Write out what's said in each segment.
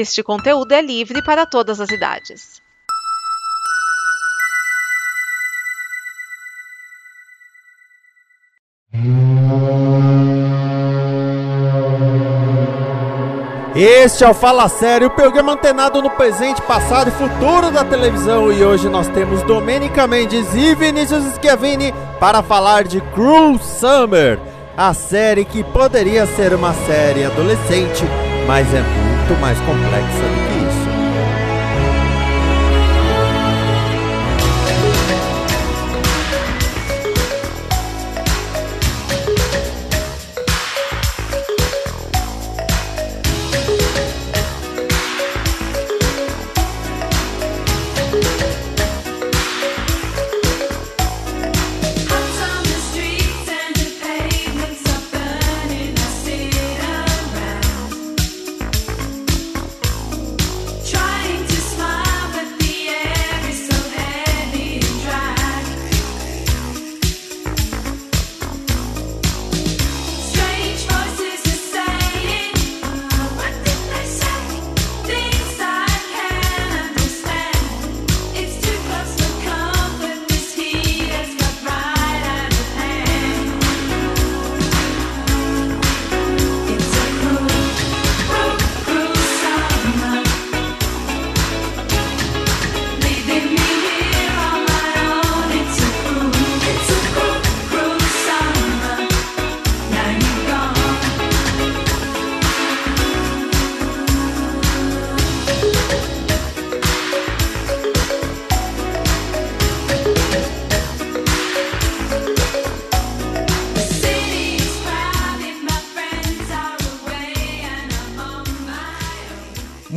Este conteúdo é livre para todas as idades. Este é o Fala Sério, o programa antenado no presente, passado e futuro da televisão. E hoje nós temos Domenica Mendes e Vinícius Schiavini para falar de Cruel Summer, a série que poderia ser uma série adolescente, mas é muito mais complexa do que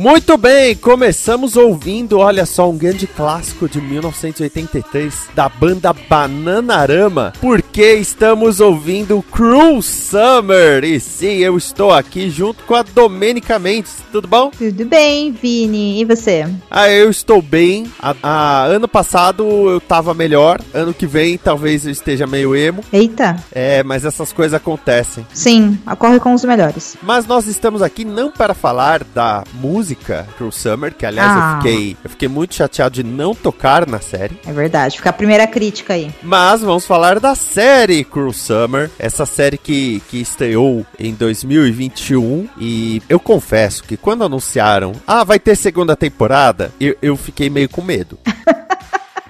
Muito bem, começamos ouvindo, olha só, um grande clássico de 1983 da banda Bananarama, porque estamos ouvindo Cruel Summer. E sim, eu estou aqui junto com a Domênica Mendes, tudo bom? Tudo bem, Vini. E você? Ah, eu estou bem. A, a- ano passado eu tava melhor, ano que vem talvez eu esteja meio emo. Eita. É, mas essas coisas acontecem. Sim, ocorre com os melhores. Mas nós estamos aqui não para falar da música Cruel Summer, que aliás Ah. eu, fiquei, eu fiquei muito chateado de não tocar na série. É verdade. Fica a primeira crítica aí. Mas vamos falar da série Cruel Summer, essa série que, que estreou em 2021. E eu confesso que quando anunciaram, ah, vai ter segunda temporada, eu, eu fiquei meio com medo.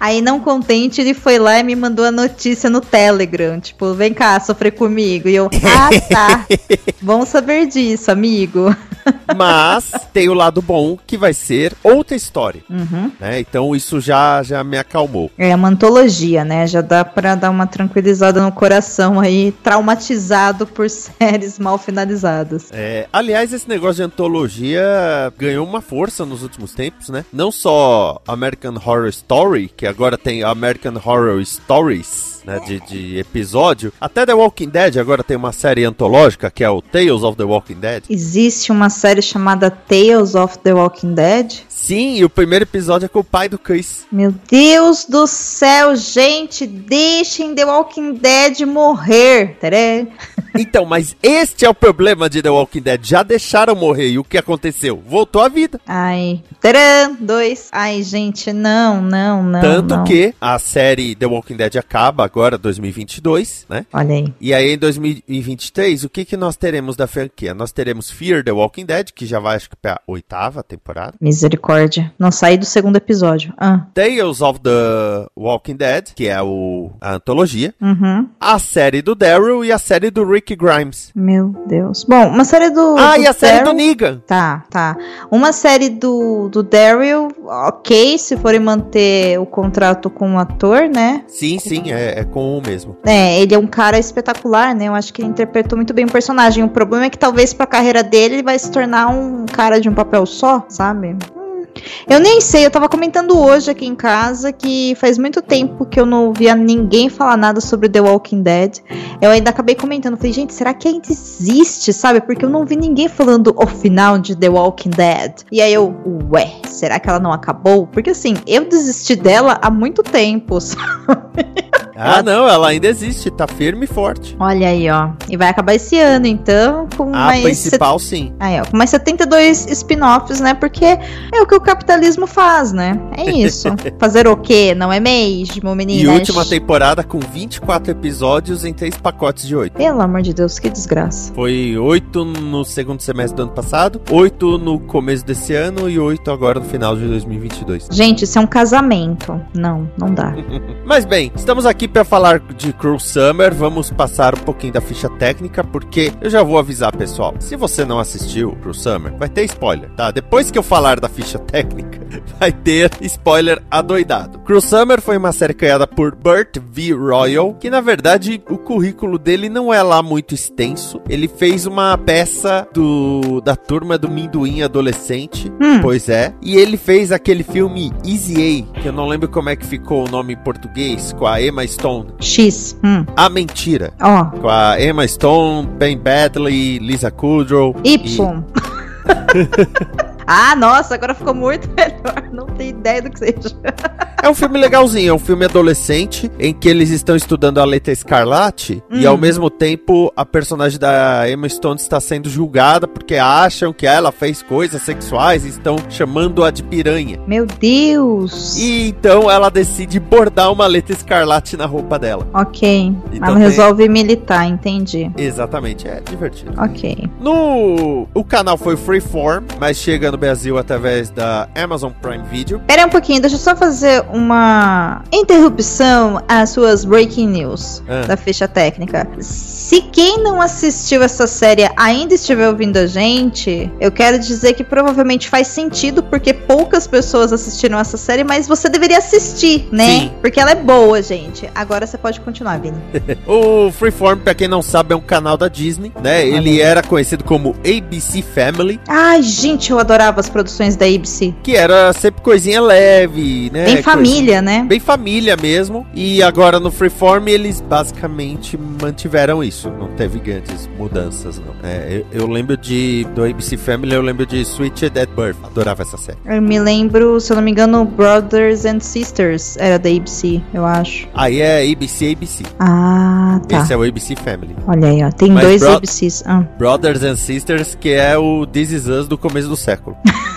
Aí, não contente, ele foi lá e me mandou a notícia no Telegram. Tipo, vem cá, sofrer comigo. E eu, ah, tá. Vamos saber disso, amigo. Mas tem o lado bom que vai ser outra história. Uhum. Né? Então isso já, já me acalmou. É uma antologia, né? Já dá pra dar uma tranquilizada no coração aí, traumatizado por séries mal finalizadas. É, aliás, esse negócio de antologia ganhou uma força nos últimos tempos, né? Não só American Horror Story, que agora tem American Horror Stories, né? De, de episódio. Até The Walking Dead agora tem uma série antológica que é o Tales of the Walking Dead. Existe uma série chamada Tales of the Walking Dead? Sim, e o primeiro episódio é com o pai do Chris. Meu Deus do céu, gente, deixem The Walking Dead morrer. Tadã. Então, mas este é o problema de The Walking Dead. Já deixaram morrer e o que aconteceu? Voltou à vida. Ai, tcharam, dois. Ai, gente, não, não, não. Tanto não. que a série The Walking Dead acaba agora, 2022, né? Olha aí. E aí, em 2023, o que, que nós teremos da franquia? Nós teremos Fear the Walking Dead, que já vai, acho que, pra oitava temporada. Misericórdia. Não saí do segundo episódio. Ah, Tales of the Walking Dead, que é o, a antologia. uhum. A série do Daryl e a série do Rick Grimes. Meu Deus. Bom, uma série do. ah, do e a série do Daryl- Negan. Tá, tá. Uma série do, do Daryl, ok, se forem manter o contrato com o ator, né? Sim, sim, é, é com o mesmo. É, ele é um cara espetacular, né? Eu acho que ele interpretou muito bem o personagem. O problema é que talvez pra carreira dele ele vai se tornar um cara de um papel só, sabe? Eu nem sei, eu tava comentando hoje aqui em casa que faz muito tempo que eu não via ninguém falar nada sobre The Walking Dead. Eu ainda acabei comentando, falei, gente, será que ainda existe, sabe? Porque eu não vi ninguém falando o final de The Walking Dead. E aí eu, ué, será que ela não acabou? Porque assim, eu desisti dela há muito tempo, sabe? Ah, não, ela ainda existe, tá firme e forte. Olha aí, ó. E vai acabar esse ano, então, com A mais. principal, sim. Aí, ó, com mais 72 spin-offs, né? Porque é o que o capitalismo faz, né? É isso. Fazer o quê? Não é mesmo, E meninas? última temporada com 24 episódios em três pacotes de 8. Pelo amor de Deus, que desgraça. Foi 8 no segundo semestre do ano passado, 8 no começo desse ano e 8 agora no final de 2022. Gente, isso é um casamento. Não, não dá. Mas bem, estamos aqui para falar de Cruel Summer. Vamos passar um pouquinho da ficha técnica, porque eu já vou avisar, pessoal. Se você não assistiu Cruel Summer, vai ter spoiler, tá? Depois que eu falar da ficha técnica, vai ter spoiler adoidado. Cruel Summer foi uma série criada por Burt V. Royal, que na verdade o currículo dele não é lá muito extenso. Ele fez uma peça do da turma do Minduim adolescente, Hum. pois é, e ele fez aquele filme Easy A, que eu não lembro como é que ficou o nome em português, com a Emma Stone. X. Hum. A Mentira. Ó. Com a Emma Stone, Ben Badley, Lisa Kudrow. Y. ah, nossa, agora ficou muito melhor. Não tenho ideia do que seja. É um filme legalzinho, é um filme adolescente em que eles estão estudando a letra escarlate e Hum. ao mesmo tempo a personagem da Emma Stone está sendo julgada porque acham que ela fez coisas sexuais e estão chamando-a de piranha. Meu Deus. E então ela decide bordar uma letra escarlate na roupa dela. Ok. Então Ela tem- resolve militar, entendi. Exatamente, é divertido. Ok. No o canal foi Freeform, mas chega no Brasil através da Amazon Prime Video. Pera aí um pouquinho, deixa eu só fazer uma interrupção às suas breaking news Ah. da ficha técnica. Se quem não assistiu essa série ainda estiver ouvindo a gente, eu quero dizer que provavelmente faz sentido, porque poucas pessoas assistiram essa série, mas você deveria assistir, né? Sim. Porque ela é boa, gente. Agora você pode continuar, Vini. O Freeform, pra quem não sabe, é um canal da Disney, né? Ele era conhecido como ABC Family, Ai, gente, eu adorava as produções da ABC. que era sempre coisinha leve, né? Bem Coisa- família, né? Bem família mesmo. E agora no Freeform eles basicamente mantiveram isso. Não teve grandes mudanças, não. É, eu, eu lembro de. Do ABC Family, eu lembro de Switched at Birth. Adorava essa série. Eu me lembro, se eu não me engano, Brothers and Sisters era da ABC, eu acho. Aí é ABC ABC. Ah, tá. Esse é o ABC Family. Olha aí, ó. Tem Mas dois Bro- ABCs. Ah. Brothers and Sisters, que é o This Is Us do começo do século. Apple.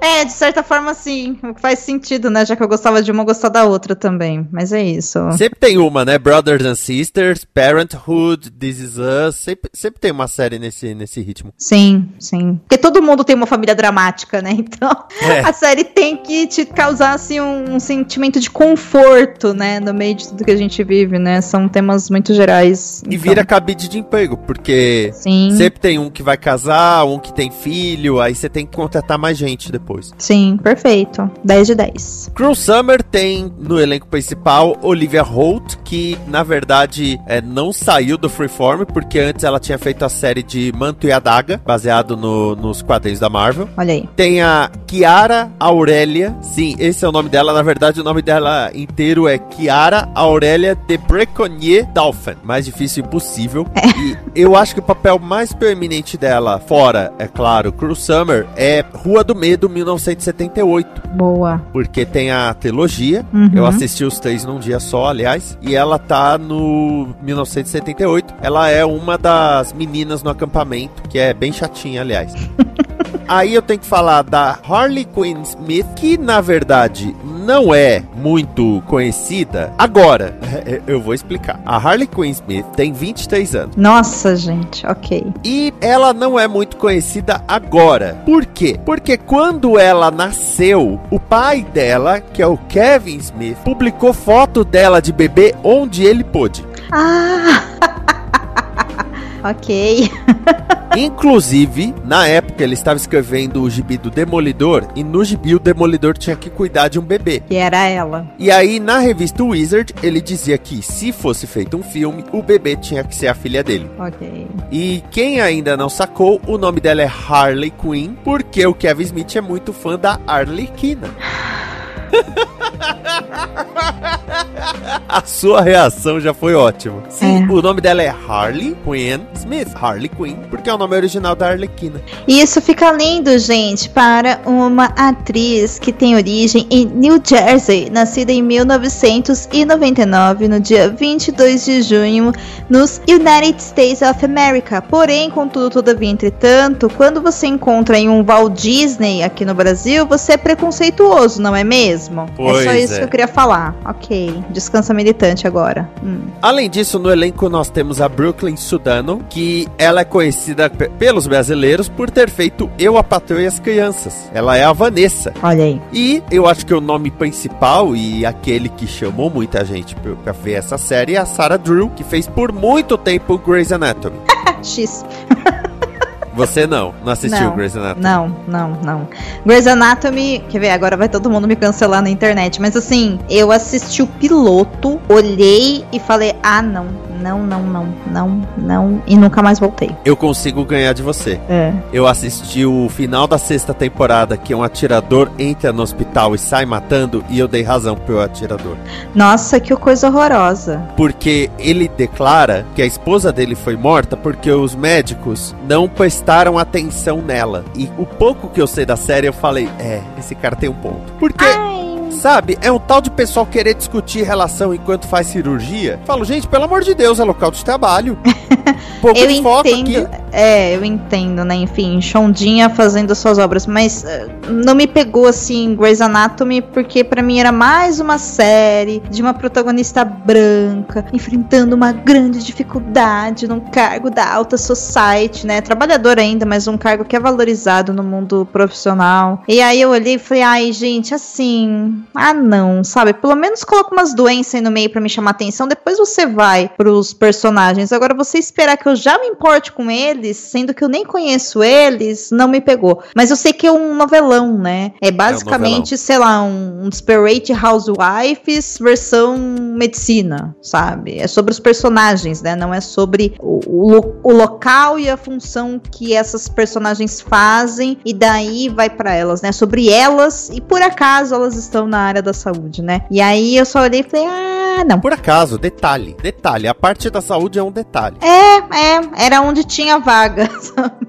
É, de certa forma, sim. Faz sentido, né? Já que eu gostava de uma, eu gostava da outra também. Mas é isso. Sempre tem uma, né? Brothers and Sisters, Parenthood, This Is Us. Sempre, sempre tem uma série nesse, nesse ritmo. Sim, sim. Porque todo mundo tem uma família dramática, né? Então, É. a série tem que te causar, assim, um, um sentimento de conforto, né? No meio de tudo que a gente vive, né? São temas muito gerais. E então, vira cabide de emprego, porque Sim. sempre tem um que vai casar, um que tem filho, aí você tem que contratar mais gente depois. Sim, perfeito. 10 de 10. Cruel Summer tem no elenco principal Olivia Holt, que na verdade é, não saiu do Freeform, porque antes ela tinha feito a série de Manto e Adaga, baseado no- nos quadrinhos da Marvel. Olha aí. Tem a Kiara Aurélia. Sim, esse é o nome dela. Na verdade, o nome dela inteiro é Kiara Aurélia de Breconnier Dolphin. Mais difícil impossível. E eu acho que o papel mais permanente dela, fora, é claro, Cruel Summer, é Rua do Medo 1978. Boa. Porque tem a trilogia. Uhum. Eu assisti os três num dia só, aliás. E ela tá no 1978. Ela é uma das meninas no acampamento, que é bem chatinha, aliás. Aí eu tenho que falar da Harley Quinn Smith, que na verdade não é muito conhecida. Agora, eu vou explicar. A Harley Quinn Smith tem 23 anos. Nossa, gente. Ok. E ela não é muito conhecida agora. Por quê? Porque quando ela nasceu, o pai dela, que é o Kevin Smith, publicou foto dela de bebê onde ele pôde. Ah! ok. Inclusive, na época ele estava escrevendo o gibi do Demolidor e no gibi o Demolidor tinha que cuidar de um bebê. Que era ela. E aí na revista Wizard ele dizia que se fosse feito um filme, o bebê tinha que ser a filha dele. Ok. E quem ainda não sacou, o nome dela é Harley Quinn, porque o Kevin Smith é muito fã da Arlequina. A sua reação já foi ótima. Sim, É. o nome dela é Harley Quinn Smith. Harley Quinn, porque é o nome original da Arlequina. E isso fica lindo, gente, para uma atriz que tem origem em New Jersey, nascida em 1999, no dia 22 de junho, nos United States of America. Porém, contudo, todavia, entretanto, quando você encontra em um Walt Disney aqui no Brasil, você é preconceituoso, não é mesmo? Pois é só isso é. Que eu queria falar. Ok, descansa militante agora. Hum. Além disso, no elenco nós temos a Brooklyn Sudano, que ela é conhecida pe- pelos brasileiros por ter feito Eu, a Patroa e as Crianças. Ela é a Vanessa. Olha aí. E eu acho que o nome principal e aquele que chamou muita gente pra- pra ver essa série é a Sarah Drew, que fez por muito tempo Grey's Anatomy. X. Você não, não assistiu Não. Grey's Anatomy. Não, não, não. Grey's Anatomy, quer ver, agora vai todo mundo me cancelar na internet, mas assim, eu assisti o piloto, olhei e falei, ah, não, não, não, não, não, não, e nunca mais voltei. Eu consigo ganhar de você. É. Eu assisti o final da sexta temporada, que um atirador entra no hospital e sai matando, e eu dei razão pro atirador. Nossa, que coisa horrorosa. Porque ele declara que a esposa dele foi morta porque os médicos não prestaram atenção nela. E o pouco que eu sei da série, eu falei, é, esse cara tem um ponto. Porque. Sabe, é um tal de pessoal querer discutir relação enquanto faz cirurgia. Falo, gente, pelo amor de Deus, é local de trabalho. Pouco Eu de foco entendo, aqui. é, eu entendo, né? Enfim, Shondinha fazendo suas obras, mas eh, não me pegou assim Grey's Anatomy porque pra mim era mais uma série de uma protagonista branca enfrentando uma grande dificuldade num cargo da alta society, né? Trabalhadora ainda, mas um cargo que é valorizado no mundo profissional. E aí eu olhei e falei, ai, gente, assim, ah não, sabe? Pelo menos coloca umas doenças aí no meio pra me chamar atenção, depois você vai pros personagens. Agora você esperar que eu já me importe com eles, sendo que eu nem conheço eles, não me pegou. Mas eu sei que é um novelão, né? É basicamente, sei lá, um, um Desperate Housewives versão medicina, sabe? É sobre os personagens, né? Não é sobre o, o o local e a função que essas personagens fazem e daí vai pra elas, né? Sobre elas e por acaso elas estão na área da saúde, né? E aí eu só olhei e falei, ah, não. Por acaso, detalhe, detalhe, a parte da saúde é um detalhe. É, é, era onde tinha vaga, sabe?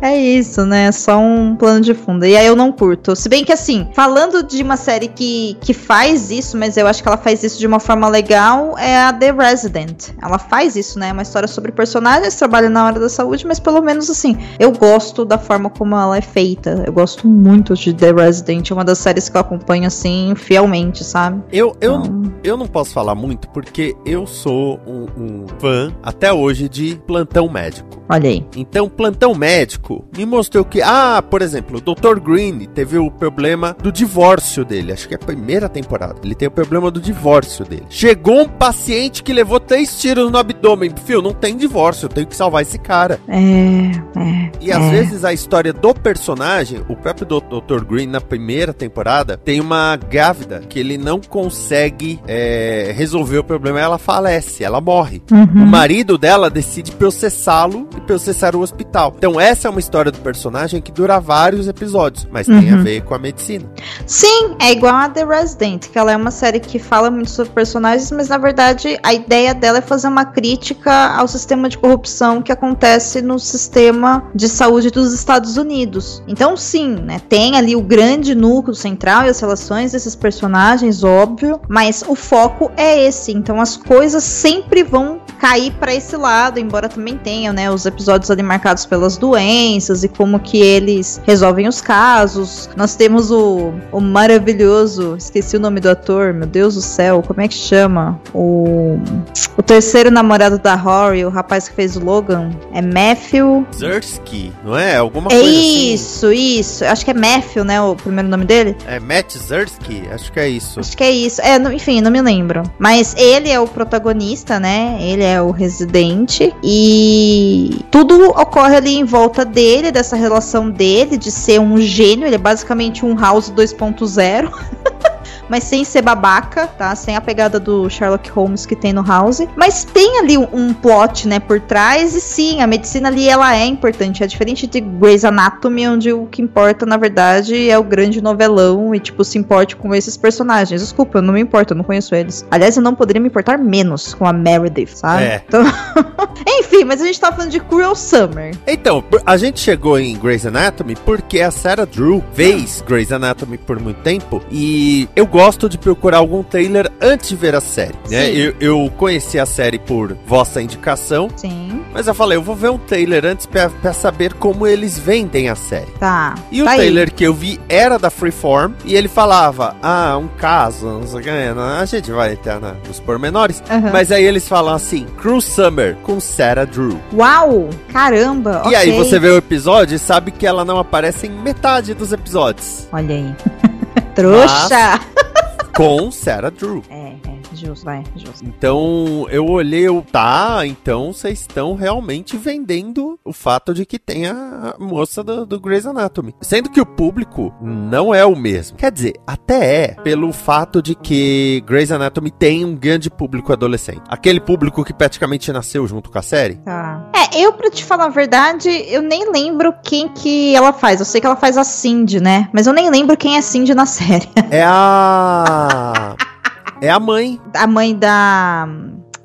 É isso, né? Só um plano de fundo. E aí eu não curto. Se bem que assim, falando de uma série que, que faz isso, mas eu acho que ela faz isso de uma forma legal, é a The Resident. Ela faz isso, né? É uma história sobre personagens, trabalha na área da saúde, mas pelo menos assim, eu gosto da forma como ela é feita. Eu gosto muito de The Resident. É uma das séries que eu acompanho assim, fielmente, sabe? Eu, eu, Então, eu não posso falar muito porque eu sou um, um fã até hoje de plantão médico. olha aí. Então, plantão médico me mostrou que, ah, por exemplo, o Dr. Green teve o problema do divórcio dele. Acho que é a primeira temporada. Ele tem o problema do divórcio dele. Chegou um paciente que levou três tiros no abdômen. Fio, não tem divórcio, eu tenho que salvar esse cara. É, é. E às é. vezes a história do personagem, o próprio do- Dr. Green na primeira temporada, tem uma grávida que ele não consegue é, resolver o problema. Ela falece, ela morre. O Uhum. marido dela decide processá-lo e processar o hospital. Então essa é uma história do personagem que dura vários episódios, mas tem a Uhum. ver com a medicina. Sim, é igual a The Resident, que ela é uma série que fala muito sobre personagens, mas na verdade a ideia dela é fazer uma crítica ao sistema de corrupção que acontece no sistema de saúde dos Estados Unidos. Então, sim, né, tem ali o grande núcleo central e as relações desses personagens, óbvio, mas o foco é esse. Então, as coisas sempre vão cair para esse lado, embora também tenham, né, os episódios ali marcados pelas doenças e como que eles resolvem os casos. Nós temos o, o maravilhoso, esqueci o nome do ator, meu Deus do céu, como é que chama? O, o terceiro namorado da Rory, o rapaz que fez o Logan, é Matthew. Zersky, não é? Alguma É coisa assim. isso, isso. Acho que é Matthew, né, o primeiro nome dele. É Matt Zersky? Acho que é isso. Acho que é isso. É, enfim, não me me lembro. Mas ele é o protagonista, né? Ele é o residente. E tudo ocorre ali em volta dele, dessa relação dele, de ser um gênio. Ele é basicamente um House 2.0. Mas sem ser babaca, tá? Sem a pegada do Sherlock Holmes que tem no House. Mas tem ali um, um plot, né, por trás. E sim, a medicina ali, ela é importante. É diferente de Grey's Anatomy, onde o que importa, na verdade, é o grande novelão. E, tipo, se importe com esses personagens. Desculpa, eu não me importo, eu não conheço eles. Aliás, eu não poderia me importar menos com a Meredith, sabe? É. Então... Enfim, mas a gente tá falando de Cruel Summer. Então, a gente chegou em Grey's Anatomy porque a Sarah Drew fez Grey's Anatomy por muito tempo e eu gosto de procurar algum trailer antes de ver a série, né? Eu, eu conheci a série por vossa indicação, Sim. mas eu falei, eu vou ver um trailer antes pra, pra saber como eles vendem a série. Tá. E o tá aí. trailer que eu vi era da Freeform e ele falava, ah, um caso, não sei o que, né? a gente vai entrar na- nos pormenores, Aham. mas aí eles falam assim, Cruel Summer com Sarah Drew. Uau! Caramba! E aí ok. você vê o episódio e sabe que ela não aparece em metade dos episódios. Olha aí. Trouxa! Com Sarah Drew. É, é, justo, vai, justo. Então eu olhei, eu, tá, então vocês estão realmente vendendo o fato de que tem a moça do, do Grey's Anatomy. Sendo que o público não é o mesmo. Quer dizer, até é pelo fato de que Grey's Anatomy tem um grande público adolescente. Aquele público que praticamente nasceu junto com a série. Tá. É, eu, pra te falar a verdade, eu nem lembro quem que ela faz. Eu sei que ela faz a Cindy, né? Mas eu nem lembro quem é Cindy na série. É a. É a mãe. A mãe da.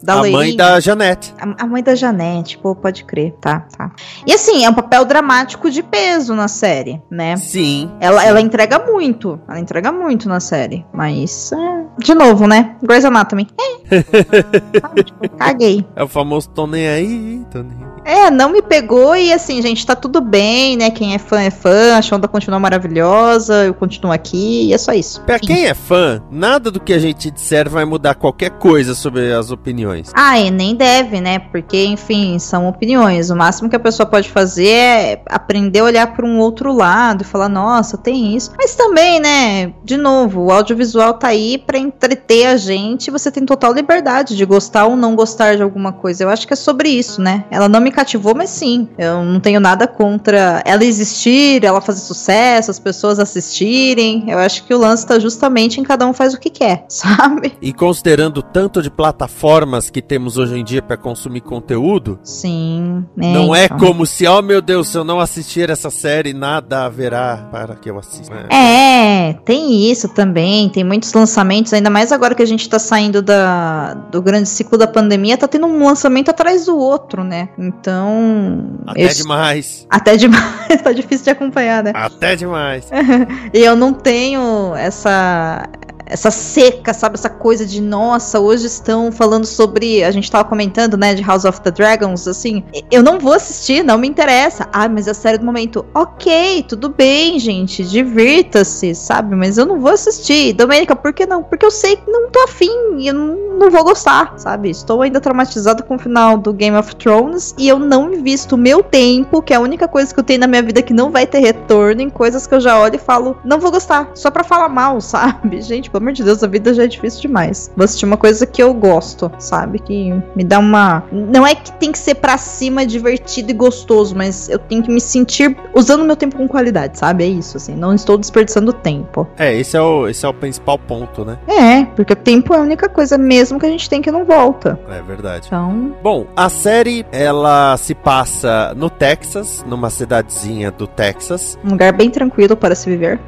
Da a mãe da Janete. A a mãe da Janete, pô, pode crer, tá, tá. E assim, é um papel dramático de peso na série, né? Sim. Ela, ela entrega muito, ela entrega muito na série, mas, é, de novo, né? Grey's Anatomy. É. Sabe, tipo, caguei. É o famoso tô nem aí, tô nem aí. É, não me pegou e assim, gente, tá tudo bem, né? Quem é fã é fã, a Shonda continua maravilhosa, eu continuo aqui e é só isso. Pra quem é fã, nada do que a gente disser vai mudar qualquer coisa sobre as opiniões. Ah, e nem deve, né? Porque, enfim, são opiniões. O máximo que a pessoa pode fazer é aprender a olhar para um outro lado e falar, nossa, tem isso. Mas também, né? De novo, o audiovisual tá aí pra entreter a gente. Você tem total liberdade de gostar ou não gostar de alguma coisa. Eu acho que é sobre isso, né? Ela não me cativou, mas sim. Eu não tenho nada contra ela existir, ela fazer sucesso, as pessoas assistirem. Eu acho que o lance tá justamente em cada um faz o que quer, sabe? E considerando o tanto de plataformas que temos hoje em dia pra consumir conteúdo, Sim. né, não é então. como se, oh meu Deus, se eu não assistir essa série, nada haverá para que eu assista. né? É, tem isso também, tem muitos lançamentos, ainda mais agora que a gente tá saindo da, do grande ciclo da pandemia, tá tendo um lançamento atrás do outro, né? Então. Até eu- demais. Até demais, tá difícil de acompanhar, né? Até demais. E eu não tenho essa essa seca, sabe? Essa coisa de, nossa, hoje estão falando sobre. A gente tava comentando, né, de House of the Dragons, assim. Eu não vou assistir, não me interessa. Ah, mas é a série do momento. Ok, tudo bem, gente. Divirta-se, sabe? Mas eu não vou assistir. Domênica, por que não? Porque eu sei que não tô afim e eu não, vou gostar, sabe? Estou ainda traumatizada com o final do Game of Thrones e eu não invisto o meu tempo, que é a única coisa que eu tenho na minha vida que não vai ter retorno, em coisas que eu já olho e falo, não vou gostar, só pra falar mal, sabe? Gente, pelo amor de Deus, a vida já é difícil demais. Vou assistir uma coisa que eu gosto, sabe? Que me dá uma. Não é que tem que ser pra cima divertido e gostoso, mas eu tenho que me sentir usando meu tempo com qualidade, sabe? É isso, assim. Não estou desperdiçando tempo. É, esse é o, esse é o principal ponto, né? É, porque o tempo é a única coisa mesmo que a gente tem que não volta. É verdade. Então, Bom, a série ela se passa no Texas, numa cidadezinha do Texas. um lugar bem tranquilo para se viver.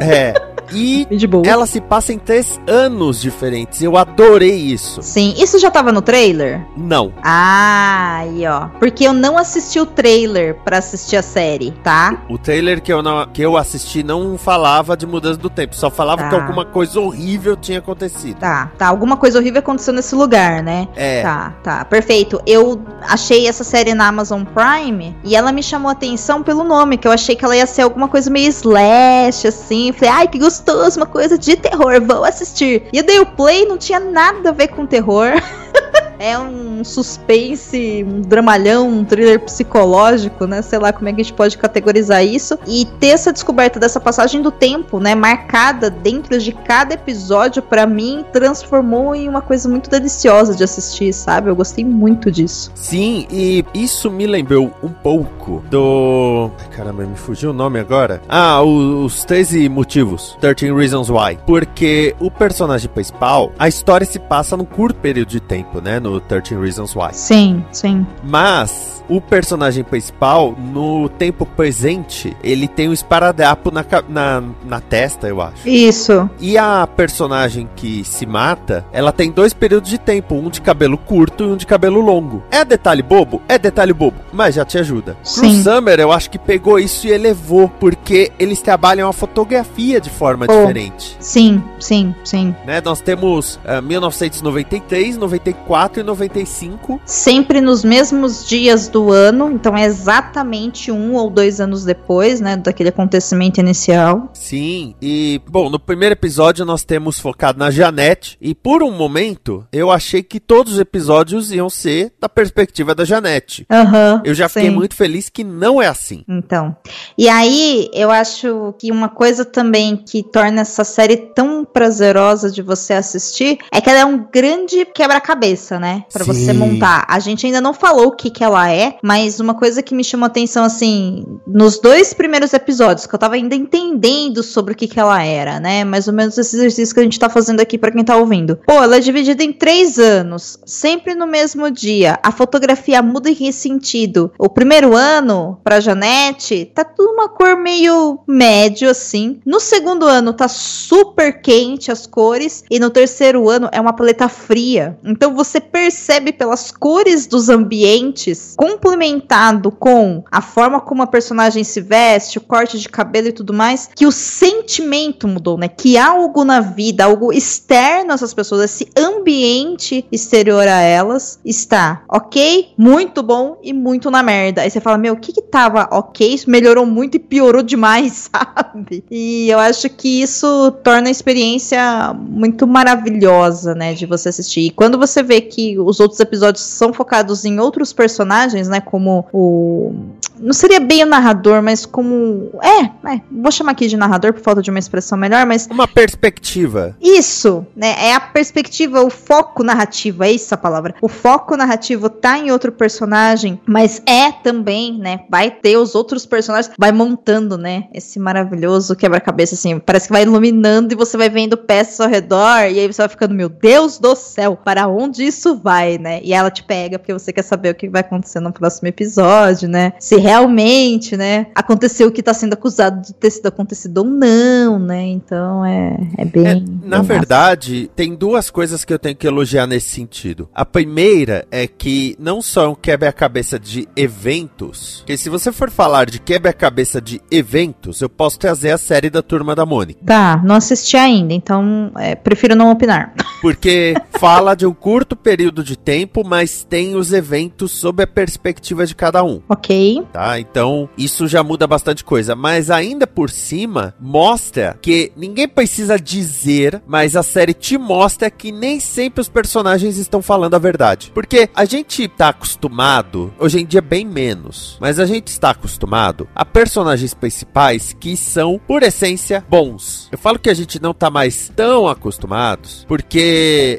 É. E ela se passa em três anos diferentes. Eu adorei isso. Sim, isso já tava no trailer? Não. Ah, aí ó. Porque eu não assisti o trailer pra assistir a série, tá? O trailer que eu, não, que eu assisti não falava de mudança do tempo, só falava Tá. que alguma coisa horrível tinha acontecido. Tá, tá. Alguma coisa horrível aconteceu nesse lugar, né? É. Tá, tá. Perfeito. Eu achei essa série na Amazon Prime e ela me chamou a atenção pelo nome, que eu achei que ela ia ser alguma coisa meio slash, assim. Falei, ai, que gostoso, uma coisa de terror, vou assistir. E eu dei o play, não tinha nada a ver com terror. é um suspense, um dramalhão, um thriller psicológico, né? Sei lá como é que a gente pode categorizar isso. E ter essa descoberta dessa passagem do tempo, né? Marcada dentro de cada episódio, pra mim, transformou em uma coisa muito deliciosa de assistir, sabe? Eu gostei muito disso. Sim, e isso me lembrou um pouco do. Caramba, me fugiu o nome agora. Ah, os 13 motivos. 13 Reasons Why. Porque o personagem principal, a história se passa num curto período de tempo, né? No 13 Reasons Why. Sim, sim. Mas o personagem principal, no tempo presente, ele tem um esparadrapo na, na, na testa, eu acho. Isso. E a personagem que se mata, ela tem dois períodos de tempo, um de cabelo curto e um de cabelo longo. É detalhe bobo? É detalhe bobo, mas já te ajuda. Sim. Cruz Summer, eu acho que pegou isso e elevou, porque eles trabalham a fotografia de forma Oh. diferente. Sim, sim, sim. Né? Nós temos ah, 1993, 94 e 95. Sempre nos mesmos dias do ano, então é exatamente um ou dois anos depois, né, daquele acontecimento inicial. Sim, e bom, no primeiro episódio nós temos focado na Janete, e por um momento eu achei que todos os episódios iam ser da perspectiva da Janete. Aham. Eu já fiquei sim. muito feliz que não é assim. Então, e aí eu acho que uma coisa também que torna essa série tão prazerosa de você assistir é que ela é um grande quebra-cabeça, né? Pra você Sim. montar. A gente ainda não falou o que que ela é, mas uma coisa que me chamou atenção assim, nos dois primeiros episódios, que eu tava ainda entendendo sobre o que que ela era, né? Mais ou menos esse exercício que a gente tá fazendo aqui pra quem tá ouvindo. Pô, ela é dividida em três anos, sempre no mesmo dia. A fotografia muda em que sentido? O primeiro ano, pra Janete, tá tudo uma cor meio médio, assim. No segundo ano, tá super quente as cores. E no terceiro ano, é uma paleta fria. Então você percebe pelas cores dos ambientes, complementado com a forma como a personagem se veste, o corte de cabelo e tudo mais, que o sentimento mudou, né? Que algo na vida, algo externo a essas pessoas, esse ambiente exterior a elas, está ok, muito bom e muito na merda. Aí você fala, meu, o que que tava ok? Isso melhorou muito e piorou demais, sabe? E eu acho que isso torna a experiência muito maravilhosa, né, de você assistir. E quando você vê que os outros episódios são focados em outros personagens, né, como o não seria bem o narrador, mas como é, é, vou chamar aqui de narrador por falta de uma expressão melhor, mas Uma perspectiva. isso, né? É a perspectiva, o foco narrativo, é isso a palavra. O foco narrativo tá em outro personagem, mas é também, né? Vai ter os outros personagens, vai montando, né? Esse maravilhoso quebra-cabeça, assim. Parece que vai iluminando e você vai vendo peças ao redor, e aí você vai ficando, meu Deus do céu, para onde isso vai, né? E ela te pega porque você quer saber o que vai acontecer no próximo episódio, né? Se realmente, né? Aconteceu o que tá sendo acusado de ter sido acontecido ou não, né? Então é, é bem. É, na bem massa. verdade, tem duas coisas que eu tenho que elogiar nesse sentido. A primeira é que não só é um quebra-cabeça de eventos, que se você for falar de quebra-cabeça de eventos, eu posso trazer a série da Turma da Mônica. Tá, não assisti ainda, então é, prefiro não opinar. Porque fala de um curto período de tempo, mas tem os eventos sob a perspectiva de cada um. ok. tá? Então, isso já muda bastante coisa. Mas ainda por cima, mostra que ninguém precisa dizer, mas a série te mostra que nem sempre os personagens estão falando a verdade. Porque a gente tá acostumado, hoje em dia bem menos, mas a gente está acostumado a personagens principais que são, por essência, bons. Eu falo que a gente não tá mais tão acostumados, porque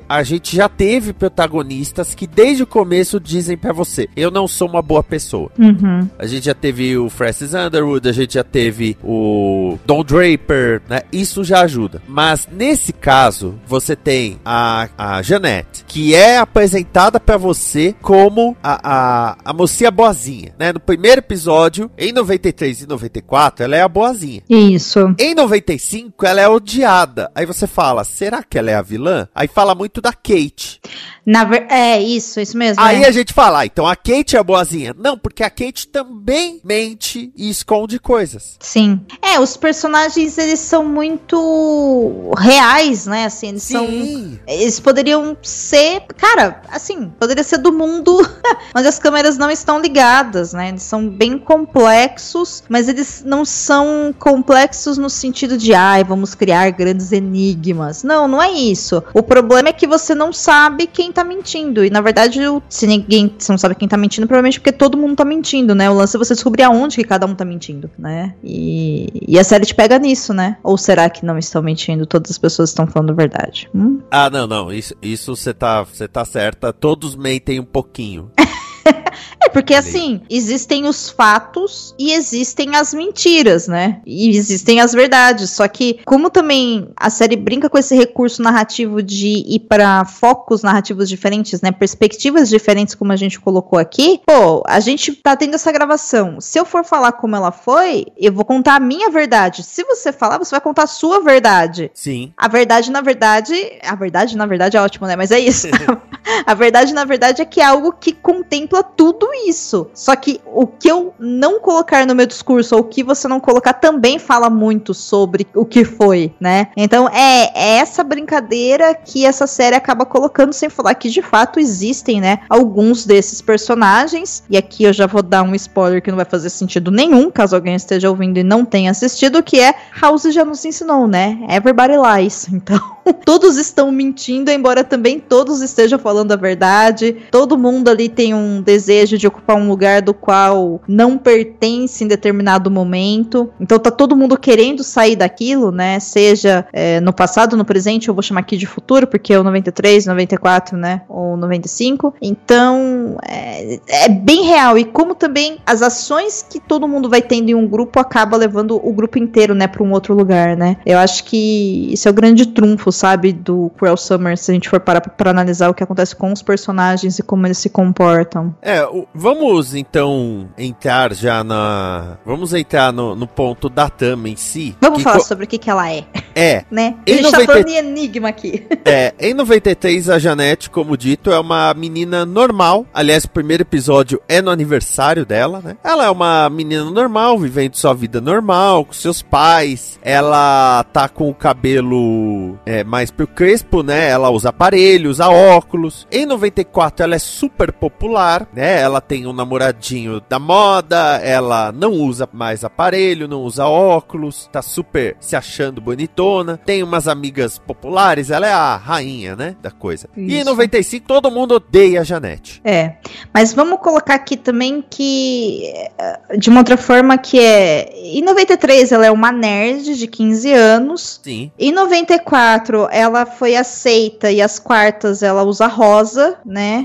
a gente já teve protagonistas que desde o começo dizem pra você: eu não sou uma boa pessoa. Uhum. A gente já teve o Francis Underwood, a gente já teve o Don Draper, né? Isso já ajuda. Mas nesse caso, você tem a, a Jeanette, que é apresentada pra você como a, a, a mocinha boazinha, né? No primeiro episódio, em 93 e 94, ela é a boazinha. Isso. Em 95, ela é odiada. Aí você fala, será que ela é a vilã? Aí fala muito da Kate. Na. É, isso, isso mesmo. Aí é. a gente fala, ah, então a Kate é boazinha. Não, porque a Kate também mente e esconde coisas. Sim. É, os personagens, eles são muito reais, né? Assim, eles são. Sim. Eles poderiam ser. Cara, assim, poderia ser do mundo onde as câmeras não estão ligadas, né? Eles são bem complexos, mas eles não são complexos no sentido de, ai, vamos criar grandes enigmas. Não, não é isso. O problema é que você não sabe quem tá mentindo. E na verdade, se ninguém você não sabe quem tá mentindo, provavelmente porque todo mundo tá mentindo, né? O lance é você descobrir aonde que cada um tá mentindo, né? E, e a série te pega nisso, né? Ou será que não estão mentindo? Todas as pessoas estão falando a verdade. Hum? Ah, não, não. Isso isso você tá, você tá certa. Todos mentem um pouquinho. É, porque aí. assim, existem os fatos e existem as mentiras, né? E existem as verdades. Só que, como também a série brinca com esse recurso narrativo de ir para focos narrativos diferentes, né? Perspectivas diferentes, como a gente colocou aqui, pô, a gente tá tendo essa gravação. Se eu for falar como ela foi, eu vou contar a minha verdade. Se você falar, você vai contar a sua verdade. Sim. A verdade, na verdade. A verdade, na verdade, é ótimo, né? Mas é isso. a verdade, na verdade, é que é algo que contempla tudo isso. Só que o que eu não colocar no meu discurso, ou o que você não colocar, também fala muito sobre o que foi, né? Então é, é essa brincadeira que essa série acaba colocando, sem falar que de fato existem, né? Alguns desses personagens. E aqui eu já vou dar um spoiler que não vai fazer sentido nenhum, caso alguém esteja ouvindo e não tenha assistido, que é House já nos ensinou, né? Everybody lies. Então, todos estão mentindo, embora também todos estejam falando a verdade. Todo mundo ali tem um desejo de ocupar um lugar do qual não pertence em determinado momento. Então tá todo mundo querendo sair daquilo, né? Seja é, no passado, no presente, eu vou chamar aqui de futuro, porque é o 93, 94, né? Ou 95. Então é, é bem real. E como também as ações que todo mundo vai tendo em um grupo acaba levando o grupo inteiro, né, para um outro lugar, né? Eu acho que isso é o grande trunfo, sabe, do Cruel Summer, se a gente for parar pra, analisar o que acontece com os personagens e como eles se comportam. É, vamos então entrar já na. Vamos entrar no, no ponto da Tama em si. Vamos falar co- sobre o que, que ela é, É, né? Em a gente 90 tá falando de enigma aqui. é. Em 93, a Janete, como dito, é uma menina normal. Aliás, o primeiro episódio é no aniversário dela, né? Ela é uma menina normal, vivendo sua vida normal, com seus pais. Ela tá com o cabelo é, mais pro crespo, né? Ela usa aparelho, usa óculos. Em 94, ela é super popular, né? Ela tem um namoradinho da moda, ela não usa mais aparelho, não usa óculos, tá super se achando bonitona. Tem umas amigas populares, ela é a rainha, né? Da coisa. E em Isso. 95, todo mundo odeia a Janete. É, mas vamos colocar aqui também que, eh, de uma outra forma, que é. Em 93 ela é uma nerd de 15 anos. Sim. Em 94 ela foi aceita e as quartas ela usa rosa, né?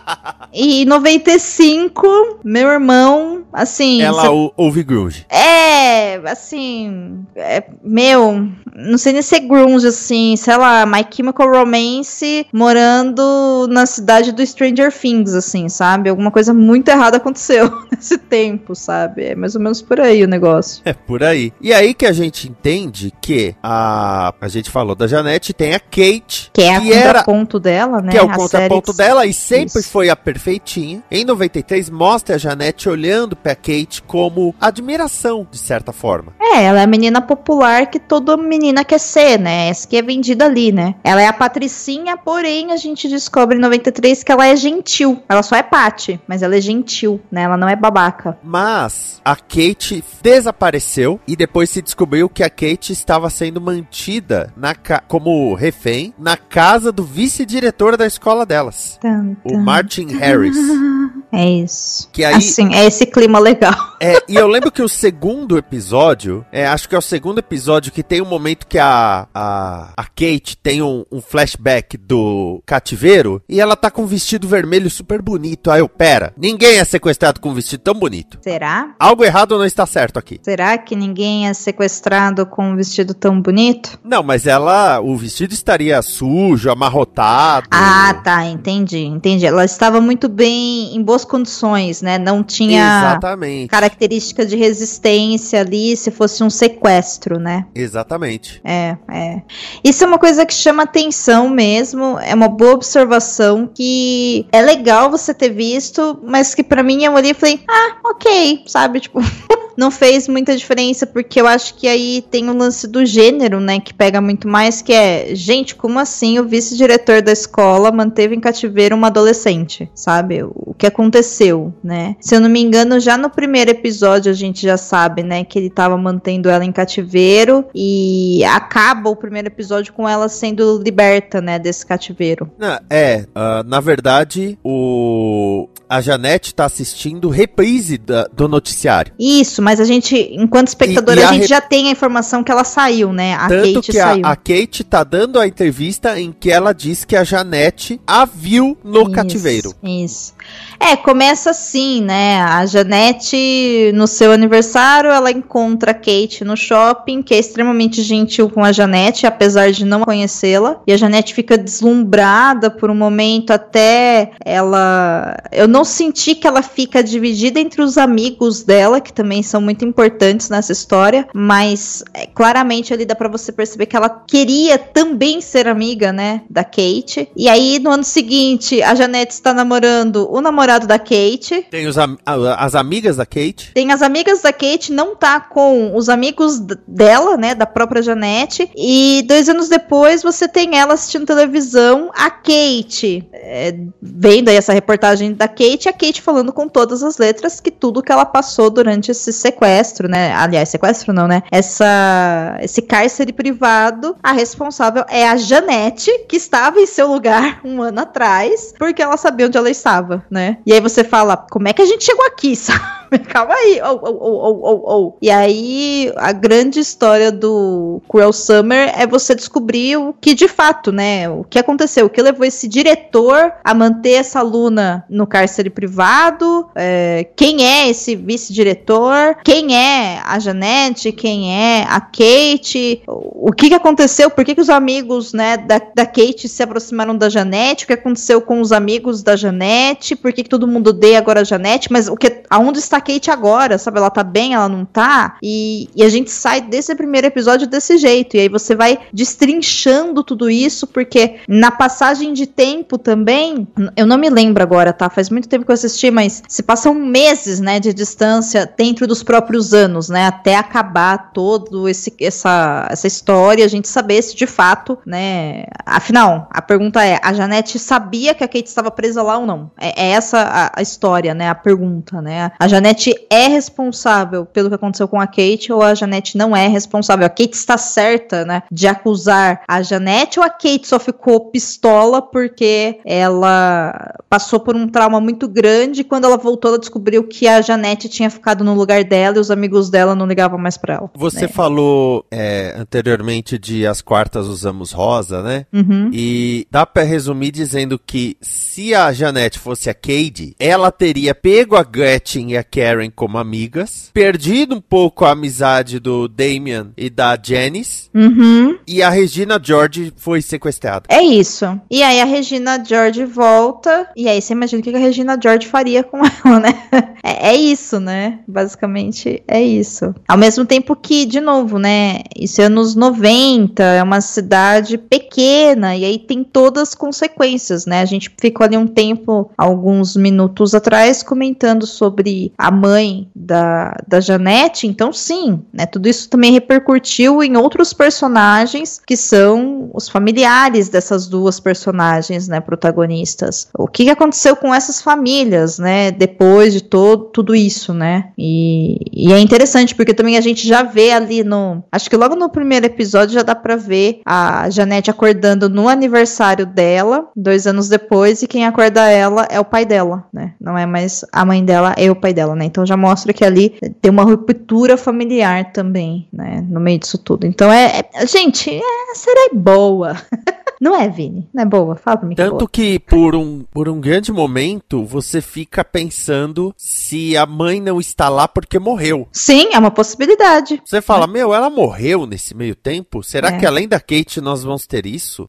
e em 95, meu irmão, assim. ela cê- ou- ouve grunge. É, assim. É, meu, não sei nem se é grunge, assim, sei lá, My Chemical Romance morando na cidade do Stranger Things, assim, sabe? Alguma coisa muito errada aconteceu nesse tempo, sabe? É mais ou menos por aí o negócio. É por aí. E aí que a gente entende que a. A gente falou da Janete, tem a Kate. Que é a Que era- contraponto dela, né? Que é o A contraponto dela e sempre Isso. foi a perfeitinha. Em 93, mostra a Janete olhando pra Kate como admiração, de certa forma. É, ela é a menina popular que toda menina quer ser, né? Essa que é vendida ali, né? Ela é a patricinha, porém a gente descobre em 93 que ela é gentil. Ela só é pate, mas ela é gentil, né? Ela não é babaca. Mas a Kate desapareceu e depois se descobriu que a Kate estava sendo mantida na ca- como refém na casa do vice-diretor da escola delas, o. Martin Harris. É isso. Que aí Assim, é esse clima legal. É, e eu lembro que o segundo episódio, é, acho que é o segundo episódio que tem um momento que a, a, a Kate tem um, um flashback do cativeiro e ela tá com um vestido vermelho super bonito. Aí eu, pera, ninguém é sequestrado com um vestido tão bonito. Será? Algo errado não está certo aqui. Será que ninguém é sequestrado com um vestido tão bonito? Não, mas ela, o vestido estaria sujo, amarrotado. Ah, tá, entendi, entendi. Ela estava muito bem, em boas condições, né? Não tinha Exatamente. característica de resistência ali se fosse um sequestro, né? Exatamente. É, é. Isso é uma coisa que chama atenção mesmo. É uma boa observação que é legal você ter visto, mas que pra mim eu olhei e falei, ah, ok, sabe? Tipo, não fez muita diferença, porque eu acho que aí tem o lance do gênero, né? Que pega muito mais, que é, gente, como assim o vice-diretor da escola manteve em cativeiro uma adolescente, sabe? O que aconteceu, né? Se eu não me engano, já no primeiro episódio a gente já sabe, né, que ele tava mantendo ela em cativeiro e acaba o primeiro episódio com ela sendo liberta, né, desse cativeiro. É, ah, na verdade, o a Janete tá assistindo reprise da- do noticiário. Isso, mas a gente, enquanto espectador, E- e a, a gente já tem a informação que ela saiu, né? A Tanto Kate que a, saiu. a Kate tá dando a entrevista em que ela diz que a Janete a viu no Isso, cativeiro. Isso. É, começa assim, né? A Janete, no seu aniversário, ela encontra a Kate no shopping, que é extremamente gentil com a Janete, apesar de não conhecê-la. E a Janete fica deslumbrada por um momento até ela. Eu não senti que ela fica dividida entre os amigos dela, que também são muito importantes nessa história, mas é, claramente ali dá pra você perceber que ela queria também ser amiga, né, da Kate. E aí no ano seguinte, a Janete está namorando o namorado da Kate. Tem os am- as amigas da Kate. Tem as amigas da Kate, não tá com os amigos dela, né, da própria Janete. E dois anos depois você tem ela assistindo televisão, a Kate, é, vendo aí essa reportagem da Kate, a Kate falando com todas as letras que tudo que ela passou durante esse sequestro, né, aliás, sequestro não, né, essa, esse cárcere privado, a responsável é a Janete, que estava em seu lugar um ano atrás, porque ela sabia onde ela estava, né. E aí você fala, como é que a gente chegou aqui, sabe? Calma aí. Oh, oh, oh, oh, oh. E aí, a grande história do Cruel Summer é você descobrir o que de fato, né? O que aconteceu, o que levou esse diretor a manter essa aluna no cárcere privado, é, quem é esse vice-diretor, quem é a Janete, quem é a Kate, o o que, que aconteceu, por que, que os amigos né, da, da Kate se aproximaram da Janete, o que aconteceu com os amigos da Janete, por que, que todo mundo odeia agora a Janete, mas o que, aonde está a Kate agora, sabe? Ela tá bem, ela não tá? E, e a gente sai desse primeiro episódio desse jeito, e aí você vai destrinchando tudo isso, porque na passagem de tempo também, eu não me lembro agora, tá? Faz muito tempo que eu assisti, mas se passam meses, né, de distância dentro dos próprios anos, né, até acabar todo esse essa essa história, a gente saber se de fato, né, afinal, a pergunta é, a Janete sabia que a Kate estava presa lá ou não? É, é essa a, a história, né, a pergunta, né? A Janete é responsável pelo que aconteceu com a Kate ou a Janete não é responsável? A Kate está certa, né, de acusar a Janete ou a Kate só ficou pistola porque ela passou por um trauma muito grande e quando ela voltou ela descobriu que a Janete tinha ficado no lugar dela e os amigos dela não ligavam mais pra ela. Você né? falou é, anteriormente de as quartas usamos rosa, né? Uhum. E dá pra resumir dizendo que se a Janete fosse a Cade, ela teria pego a Gretchen e a Karen como amigas, perdido um pouco a amizade do Damian e da Janice, Uhum. e a Regina George foi sequestrada. É isso. E aí a Regina George volta. E aí você imagina o que a Regina George faria com ela, né? É, é isso, né? Basicamente é isso. Ao mesmo tempo que, de novo, né? Isso é anos 90, é uma cidade pequena. E aí tem todas as consequências, né? A gente ficou ali um tempo, alguns minutos atrás, comentando sobre a mãe da, da Janete. Então, sim, né? Tudo isso também repercutiu em outros personagens que são os familiares dessas duas personagens, né, protagonistas. O que aconteceu com essas famílias, né, depois de todo tudo isso, né? E, e é interessante porque também a gente já vê ali no, acho que logo no primeiro episódio já dá pra ver a Janete acordando no aniversário dela, dois anos depois, e quem acorda ela é o pai dela, né? Não é mais a mãe dela, é o pai dela, né? Então já mostra que ali tem uma ruptura familiar também, né? No meio disso tudo. Então é, é- gente, é, série é boa. Não é, Vini? Não é boa? Fala pra mim que é Tanto que por um, por um grande momento você fica pensando se a mãe não está lá porque morreu. Sim, é uma possibilidade. Você fala, meu, ela morreu nesse meio tempo? Será É. que além da Kate nós vamos ter isso?